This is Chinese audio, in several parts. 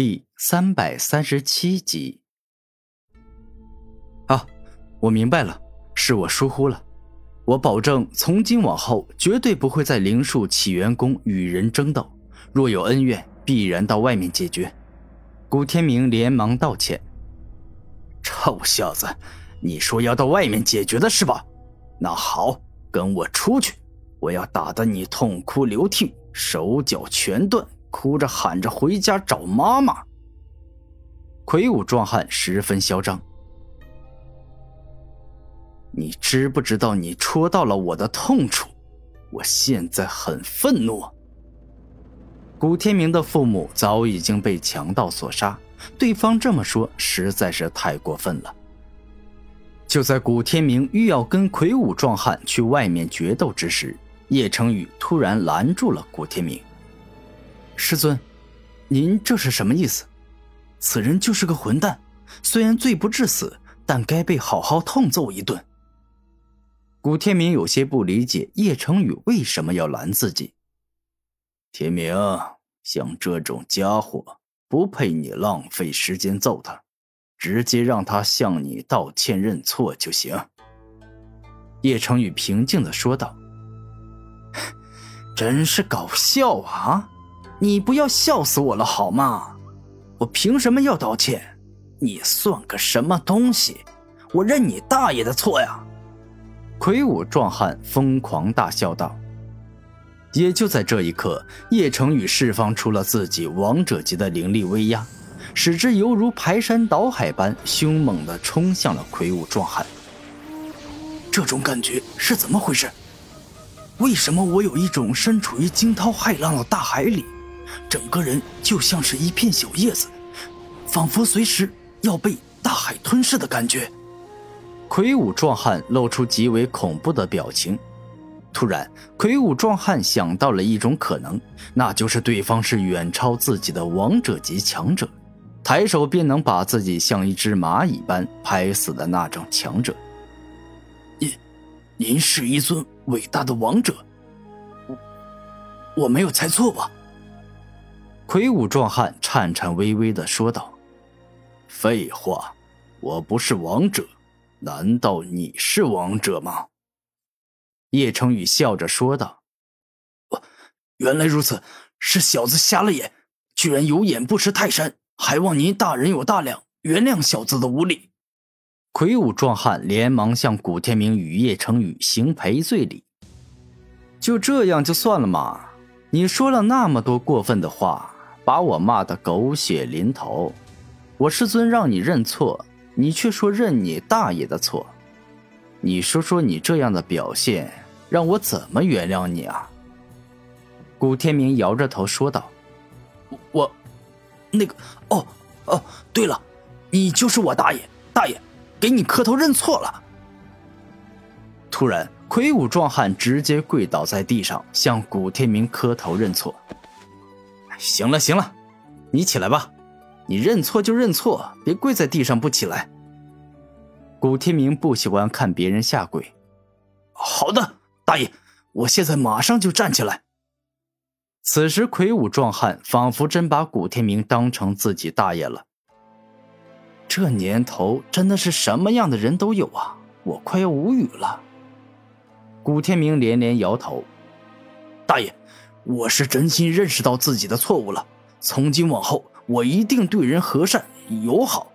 第三百三十七集。啊，我明白了，是我疏忽了。我保证，从今往后绝对不会在灵树起源宫与人争斗。若有恩怨，必然到外面解决。古天明连忙道歉：“臭小子，你说要到外面解决的是吧？那好，跟我出去，我要打得你痛哭流涕，手脚全断。”哭着喊着回家找妈妈。魁梧壮汉十分嚣张。你知不知道你戳到了我的痛处？我现在很愤怒。古天明的父母早已经被强盗所杀，对方这么说实在是太过分了。就在古天明欲要跟魁梧壮汉去外面决斗之时，叶成宇突然拦住了古天明。师尊，您这是什么意思？此人就是个混蛋，虽然罪不至死，但该被好好痛揍一顿。古天明有些不理解叶成宇为什么要拦自己。天明，像这种家伙不配你浪费时间揍他，直接让他向你道歉认错就行。叶成宇平静的说道：“ 真是搞笑啊！”你不要笑死我了好吗？我凭什么要道歉？你算个什么东西？我认你大爷的错呀！魁梧壮汉疯狂大笑道。也就在这一刻，叶成宇释放出了自己王者级的灵力威压，使之犹如排山倒海般凶猛地冲向了魁梧壮汉。这种感觉是怎么回事？为什么我有一种身处于惊涛骇浪的大海里？整个人就像是一片小叶子，仿佛随时要被大海吞噬的感觉。魁梧壮汉露出极为恐怖的表情。突然，魁梧壮汉想到了一种可能，那就是对方是远超自己的王者级强者，抬手便能把自己像一只蚂蚁般拍死的那种强者。您，您是一尊伟大的王者，我我没有猜错吧？魁梧壮汉颤颤巍巍的说道：“废话，我不是王者，难道你是王者吗？”叶成宇笑着说道：“原来如此，是小子瞎了眼，居然有眼不识泰山，还望您大人有大量，原谅小子的无礼。”魁梧壮汉连忙向古天明与叶成宇行赔罪礼。就这样就算了吗？你说了那么多过分的话。把我骂得狗血淋头，我师尊让你认错，你却说认你大爷的错。你说说你这样的表现，让我怎么原谅你啊？古天明摇着头说道：“我，那个，哦哦，对了，你就是我大爷，大爷，给你磕头认错了。”突然，魁梧壮汉直接跪倒在地上，向古天明磕头认错。行了行了，你起来吧，你认错就认错，别跪在地上不起来。古天明不喜欢看别人下跪。好的，大爷，我现在马上就站起来。此时，魁梧壮汉仿佛真把古天明当成自己大爷了。这年头真的是什么样的人都有啊，我快要无语了。古天明连连摇头，大爷。我是真心认识到自己的错误了，从今往后我一定对人和善友好。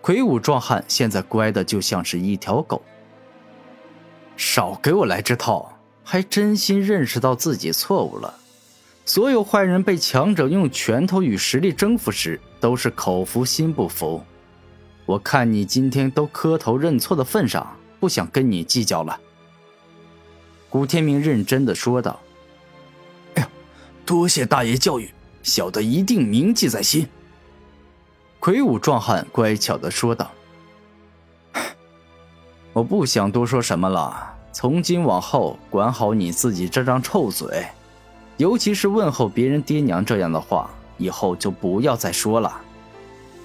魁梧壮汉现在乖的就像是一条狗。少给我来这套，还真心认识到自己错误了。所有坏人被强者用拳头与实力征服时，都是口服心不服。我看你今天都磕头认错的份上，不想跟你计较了。古天明认真的说道。多谢大爷教育，小的一定铭记在心。魁梧壮汉乖巧的说道：“我不想多说什么了，从今往后管好你自己这张臭嘴，尤其是问候别人爹娘这样的话，以后就不要再说了，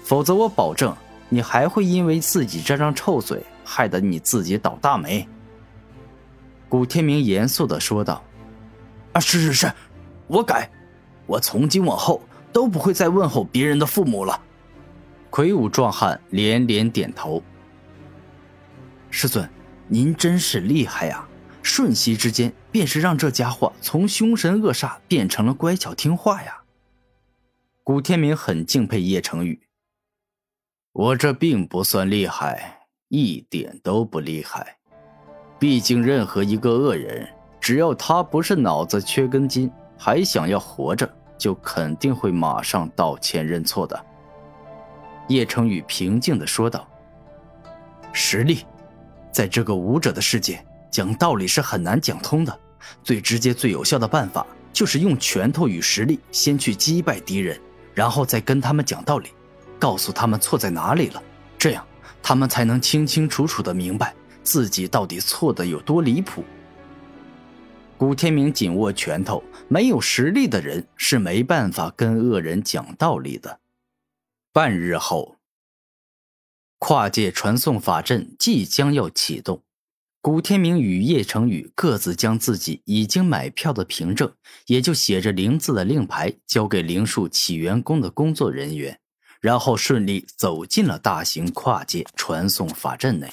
否则我保证你还会因为自己这张臭嘴，害得你自己倒大霉。”古天明严肃的说道：“啊，是是是。”我改，我从今往后都不会再问候别人的父母了。魁梧壮汉连连点头。师尊，您真是厉害呀！瞬息之间，便是让这家伙从凶神恶煞变成了乖巧听话呀。古天明很敬佩叶成宇。我这并不算厉害，一点都不厉害。毕竟，任何一个恶人，只要他不是脑子缺根筋，还想要活着，就肯定会马上道歉认错的。叶成宇平静地说道：“实力，在这个武者的世界，讲道理是很难讲通的。最直接、最有效的办法，就是用拳头与实力先去击败敌人，然后再跟他们讲道理，告诉他们错在哪里了。这样，他们才能清清楚楚地明白自己到底错的有多离谱。”古天明紧握拳头，没有实力的人是没办法跟恶人讲道理的。半日后，跨界传送法阵即将要启动。古天明与叶成宇各自将自己已经买票的凭证，也就写着“灵”字的令牌，交给灵树起源宫的工作人员，然后顺利走进了大型跨界传送法阵内。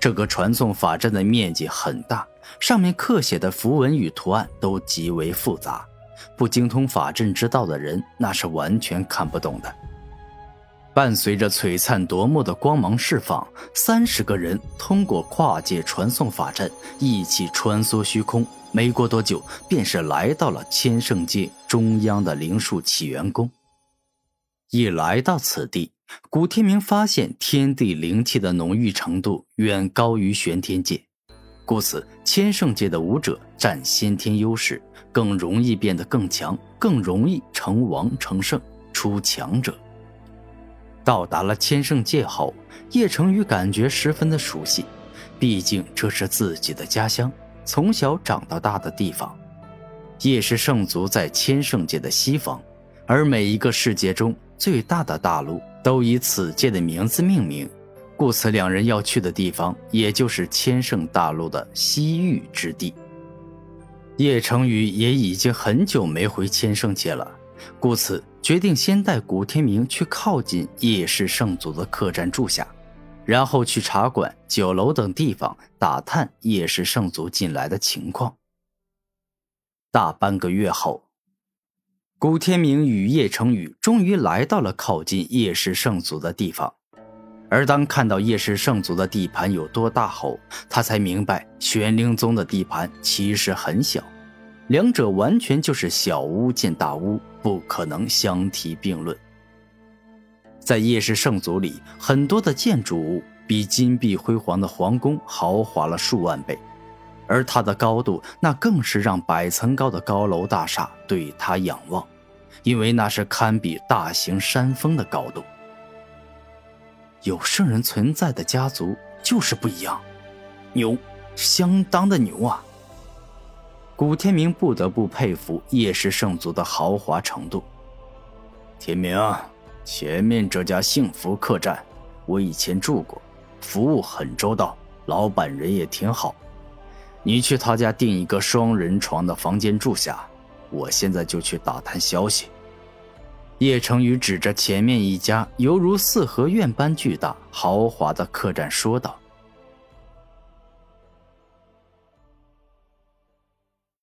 这个传送法阵的面积很大，上面刻写的符文与图案都极为复杂。不精通法阵之道的人，那是完全看不懂的。伴随着璀璨夺目的光芒释放，三十个人通过跨界传送法阵，一起穿梭虚空。没过多久，便是来到了千圣界中央的灵树起源宫。一来到此地，古天明发现天地灵气的浓郁程度远高于玄天界，故此千圣界的武者占先天优势。更容易变得更强，更容易成王成圣，出强者。到达了千圣界后，叶成宇感觉十分的熟悉，毕竟这是自己的家乡，从小长到大的地方。叶氏圣族在千圣界的西方，而每一个世界中最大的大陆都以此界的名字命名，故此两人要去的地方，也就是千圣大陆的西域之地。叶成宇也已经很久没回千圣界了，故此决定先带古天明去靠近叶氏圣祖的客栈住下，然后去茶馆、酒楼等地方打探叶氏圣祖近来的情况。大半个月后，古天明与叶成宇终于来到了靠近叶氏圣祖的地方，而当看到叶氏圣祖的地盘有多大后，他才明白玄灵宗的地盘其实很小。两者完全就是小巫见大巫，不可能相提并论。在叶氏圣族里，很多的建筑物比金碧辉煌的皇宫豪华了数万倍，而它的高度那更是让百层高的高楼大厦对它仰望，因为那是堪比大型山峰的高度。有圣人存在的家族就是不一样，牛，相当的牛啊！古天明不得不佩服叶氏圣族的豪华程度。天明，前面这家幸福客栈，我以前住过，服务很周到，老板人也挺好。你去他家订一个双人床的房间住下，我现在就去打探消息。叶成宇指着前面一家犹如四合院般巨大豪华的客栈说道。